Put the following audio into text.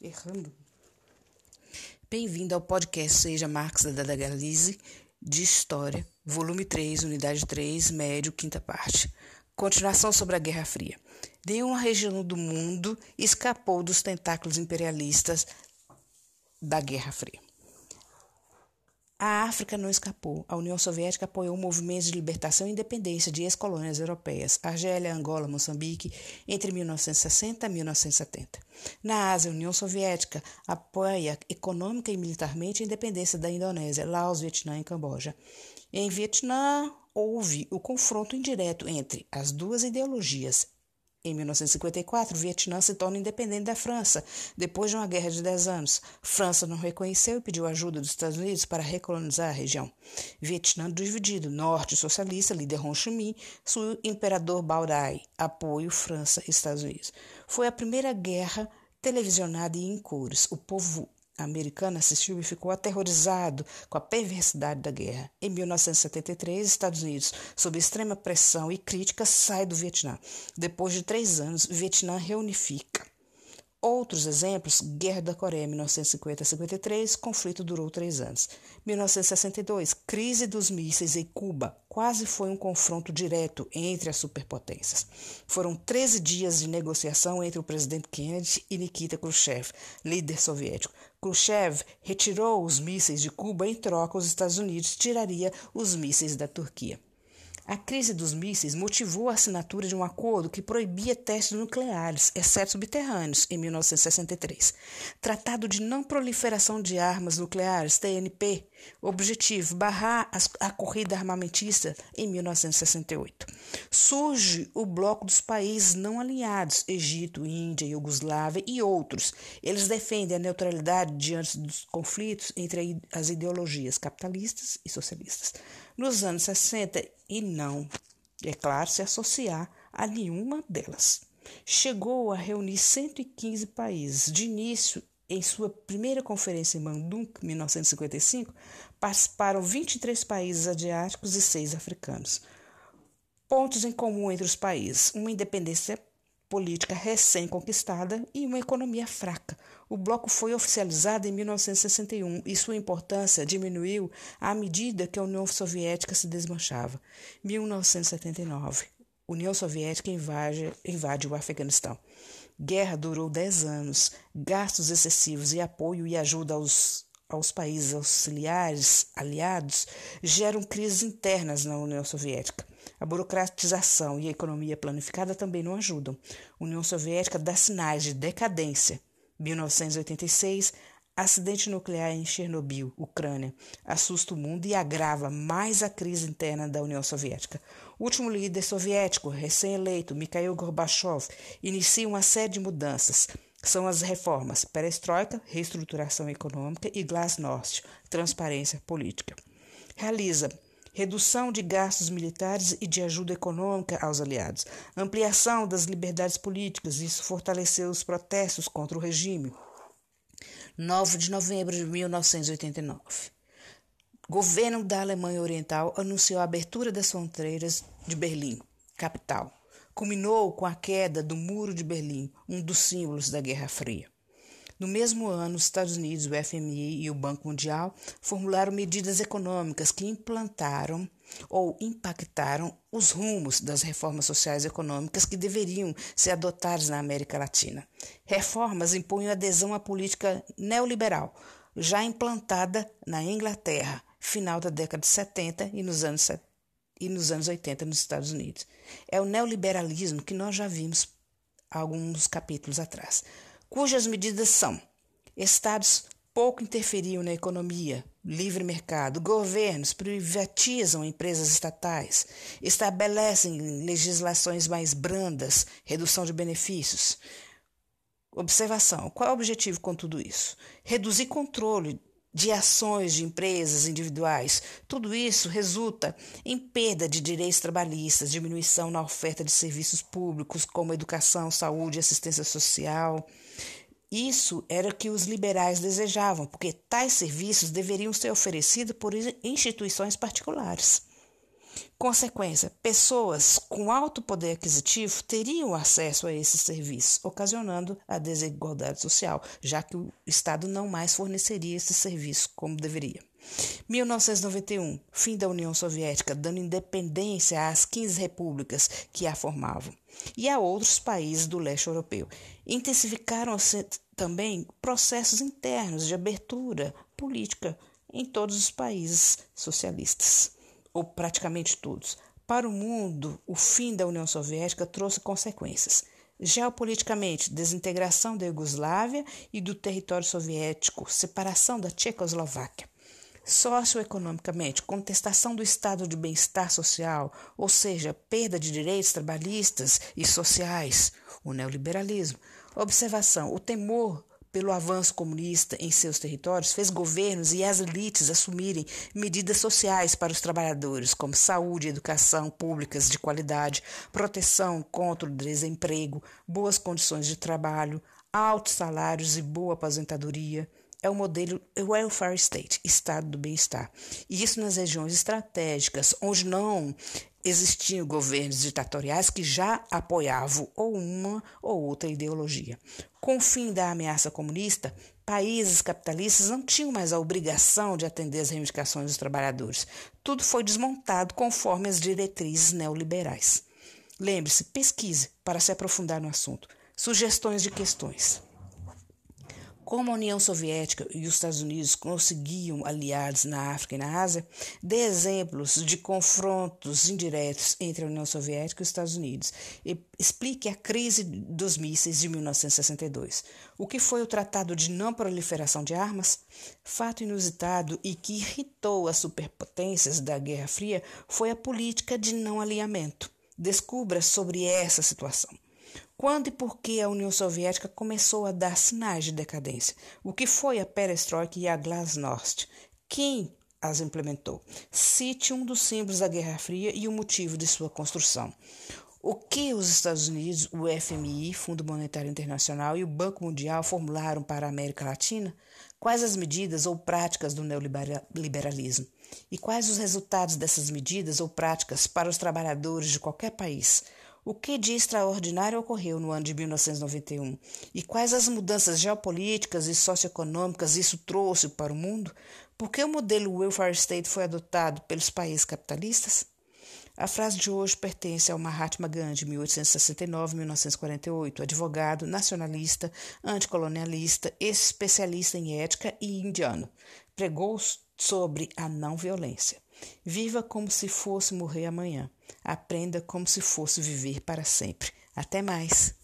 Errando. Bem-vindo ao podcast Seja Marx da Galize de História, volume 3, unidade 3, médio, quinta parte. Continuação sobre a Guerra Fria. Nenhuma região do mundo escapou dos tentáculos imperialistas da Guerra Fria. A África não escapou. A União Soviética apoiou movimentos de libertação e independência de ex-colônias europeias, Argélia, Angola, Moçambique, entre 1960 e 1970. Na Ásia, a União Soviética apoia econômica e militarmente a independência da Indonésia, Laos, Vietnã e Camboja. Em Vietnã, houve o confronto indireto entre as duas ideologias em 1954, o Vietnã se torna independente da França, depois de uma guerra de 10 anos. França não reconheceu e pediu ajuda dos Estados Unidos para recolonizar a região. Vietnã dividido, norte socialista, líder Ho Chi Minh, sul imperador Bao Dai, apoio França e Estados Unidos. Foi a primeira guerra televisionada em cores. O povo americano assistiu e ficou aterrorizado com a perversidade da guerra. Em 1973, Estados Unidos, sob extrema pressão e crítica, sai do Vietnã. Depois de três anos, Vietnã reunifica. Outros exemplos: Guerra da Coreia, 1950-53, conflito durou três anos. 1962, crise dos mísseis em Cuba, quase foi um confronto direto entre as superpotências. Foram 13 dias de negociação entre o presidente Kennedy e Nikita Khrushchev, líder soviético. Khrushchev retirou os mísseis de Cuba em troca, os Estados Unidos tiraria os mísseis da Turquia. A crise dos mísseis motivou a assinatura de um acordo que proibia testes nucleares, exceto subterrâneos, em 1963. Tratado de Não Proliferação de Armas Nucleares, TNP, objetivo barrar a corrida armamentista em 1968. Surge o bloco dos países não alinhados, Egito, Índia, Iugoslávia e outros. Eles defendem a neutralidade diante dos conflitos entre as ideologias capitalistas e socialistas. Nos anos 60, e não, é claro, se associar a nenhuma delas. Chegou a reunir 115 países. De início, em sua primeira conferência em Bandung, 1955, participaram 23 países asiáticos e 6 africanos. Pontos em comum entre os países: uma independência política recém-conquistada e uma economia fraca. O bloco foi oficializado em 1961 e sua importância diminuiu à medida que a União Soviética se desmanchava. 1979. União Soviética invade, invade o Afeganistão. Guerra durou 10 anos. Gastos excessivos e apoio e ajuda aos aos países auxiliares aliados geram crises internas na União Soviética. A burocratização e a economia planificada também não ajudam. A União Soviética dá sinais de decadência. 1986, acidente nuclear em Chernobyl, Ucrânia, assusta o mundo e agrava mais a crise interna da União Soviética. O último líder soviético, recém-eleito, Mikhail Gorbachev, inicia uma série de mudanças são as reformas Perestroika, reestruturação econômica, e Glasnost, transparência política. Realiza redução de gastos militares e de ajuda econômica aos aliados, ampliação das liberdades políticas, isso fortaleceu os protestos contra o regime. 9 de novembro de 1989. Governo da Alemanha Oriental anunciou a abertura das fronteiras de Berlim, capital culminou com a queda do Muro de Berlim, um dos símbolos da Guerra Fria. No mesmo ano, os Estados Unidos, o FMI e o Banco Mundial formularam medidas econômicas que implantaram ou impactaram os rumos das reformas sociais e econômicas que deveriam ser adotadas na América Latina. Reformas impunham adesão à política neoliberal, já implantada na Inglaterra, final da década de 70 e nos anos 70 e nos anos 80 nos Estados Unidos. É o neoliberalismo que nós já vimos alguns capítulos atrás, cujas medidas são: estados pouco interferiam na economia, livre mercado, governos privatizam empresas estatais, estabelecem legislações mais brandas, redução de benefícios. Observação: qual é o objetivo com tudo isso? Reduzir controle de ações de empresas individuais. Tudo isso resulta em perda de direitos trabalhistas, diminuição na oferta de serviços públicos como educação, saúde assistência social. Isso era o que os liberais desejavam, porque tais serviços deveriam ser oferecidos por instituições particulares. Consequência: pessoas com alto poder aquisitivo teriam acesso a esses serviços, ocasionando a desigualdade social, já que o Estado não mais forneceria esse serviço como deveria. 1991, fim da União Soviética, dando independência às 15 repúblicas que a formavam e a outros países do leste europeu. Intensificaram-se também processos internos de abertura política em todos os países socialistas ou praticamente todos. Para o mundo, o fim da União Soviética trouxe consequências. Geopoliticamente, desintegração da Iugoslávia e do território soviético, separação da Tchecoslováquia. Socioeconomicamente, contestação do estado de bem-estar social, ou seja, perda de direitos trabalhistas e sociais, o neoliberalismo. Observação: o temor pelo avanço comunista em seus territórios, fez governos e as elites assumirem medidas sociais para os trabalhadores, como saúde educação públicas de qualidade, proteção contra o desemprego, boas condições de trabalho, altos salários e boa aposentadoria. É o modelo welfare state, estado do bem-estar. E isso nas regiões estratégicas, onde não existiam governos ditatoriais que já apoiavam ou uma ou outra ideologia. Com o fim da ameaça comunista, países capitalistas não tinham mais a obrigação de atender às reivindicações dos trabalhadores. Tudo foi desmontado conforme as diretrizes neoliberais. Lembre-se, pesquise para se aprofundar no assunto. Sugestões de questões. Como a União Soviética e os Estados Unidos conseguiam aliados na África e na Ásia, dê exemplos de confrontos indiretos entre a União Soviética e os Estados Unidos. E explique a crise dos mísseis de 1962. O que foi o Tratado de Não Proliferação de Armas? Fato inusitado e que irritou as superpotências da Guerra Fria foi a política de não alinhamento. Descubra sobre essa situação. Quando e por que a União Soviética começou a dar sinais de decadência? O que foi a perestroika e a glasnost? Quem as implementou? Cite um dos símbolos da Guerra Fria e o motivo de sua construção. O que os Estados Unidos, o FMI, Fundo Monetário Internacional e o Banco Mundial formularam para a América Latina? Quais as medidas ou práticas do neoliberalismo? E quais os resultados dessas medidas ou práticas para os trabalhadores de qualquer país? O que de extraordinário ocorreu no ano de 1991 e quais as mudanças geopolíticas e socioeconômicas isso trouxe para o mundo? Por que o modelo welfare state foi adotado pelos países capitalistas? A frase de hoje pertence ao Mahatma Gandhi, 1869-1948, advogado, nacionalista, anticolonialista, especialista em ética e indiano. Pregou sobre a não violência. Viva como se fosse morrer amanhã. Aprenda como se fosse viver para sempre. Até mais!